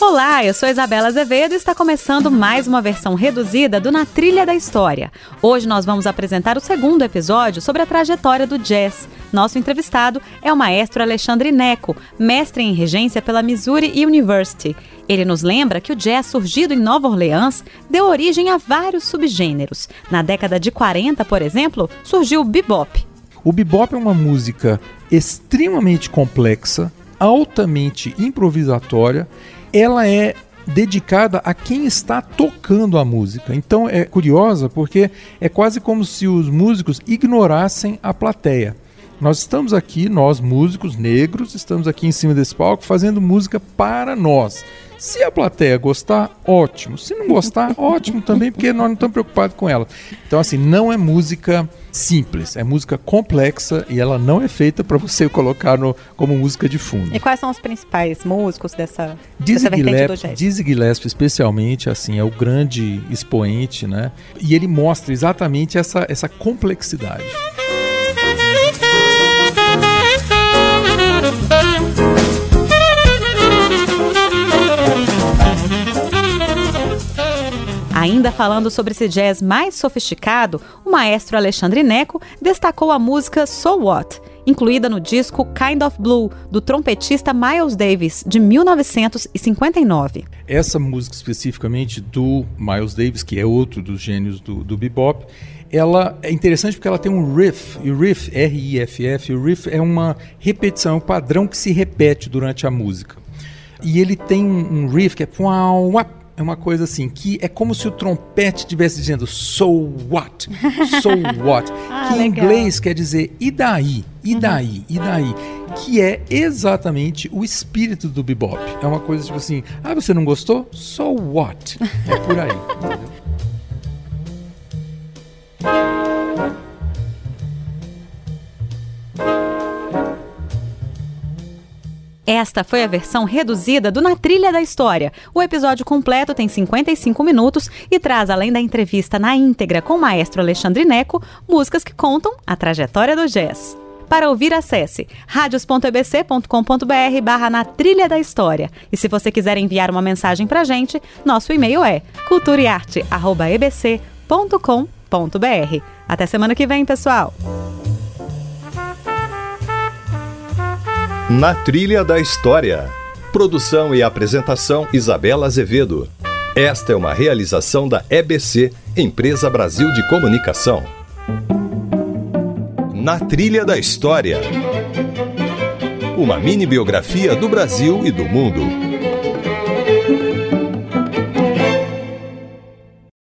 Olá, eu sou Isabela Azevedo e está começando mais uma versão reduzida do Na Trilha da História. Hoje nós vamos apresentar o segundo episódio sobre a trajetória do jazz. Nosso entrevistado é o maestro Alexandre Neco, mestre em regência pela Missouri University. Ele nos lembra que o jazz surgido em Nova Orleans deu origem a vários subgêneros. Na década de 40, por exemplo, surgiu o bebop. O bebop é uma música extremamente complexa, altamente improvisatória ela é dedicada a quem está tocando a música. Então é curiosa porque é quase como se os músicos ignorassem a plateia. Nós estamos aqui, nós músicos negros, estamos aqui em cima desse palco fazendo música para nós. Se a plateia gostar, ótimo. Se não gostar, ótimo também, porque nós não estamos preocupados com ela. Então, assim, não é música simples, é música complexa e ela não é feita para você colocar no, como música de fundo. E quais são os principais músicos dessa, Dizzy dessa vertente do jazz? Dizzy Gillespie, especialmente, assim, é o grande expoente, né? E ele mostra exatamente essa, essa complexidade. Ainda falando sobre esse jazz mais sofisticado, o maestro Alexandre Neco destacou a música So What, incluída no disco Kind of Blue, do trompetista Miles Davis, de 1959. Essa música especificamente do Miles Davis, que é outro dos gênios do, do bebop, ela é interessante porque ela tem um riff, e o riff, R-I-F-F, o riff é uma repetição, é um padrão que se repete durante a música. E ele tem um, um riff que é é uma coisa assim, que é como se o trompete estivesse dizendo so what? So what? ah, que em inglês quer dizer e daí? E uhum. daí? Uhum. E daí? Que é exatamente o espírito do bebop. É uma coisa tipo assim, ah, você não gostou? So what? É por aí, Esta foi a versão reduzida do Na Trilha da História. O episódio completo tem 55 minutos e traz, além da entrevista na íntegra com o maestro Alexandre Neco, músicas que contam a trajetória do jazz. Para ouvir, acesse radios.ebc.com.br barra na trilha da história. E se você quiser enviar uma mensagem para gente, nosso e-mail é culturaearte.ebc.com.br. Até semana que vem, pessoal! Na Trilha da História. Produção e apresentação Isabela Azevedo. Esta é uma realização da EBC, Empresa Brasil de Comunicação. Na Trilha da História. Uma mini biografia do Brasil e do mundo.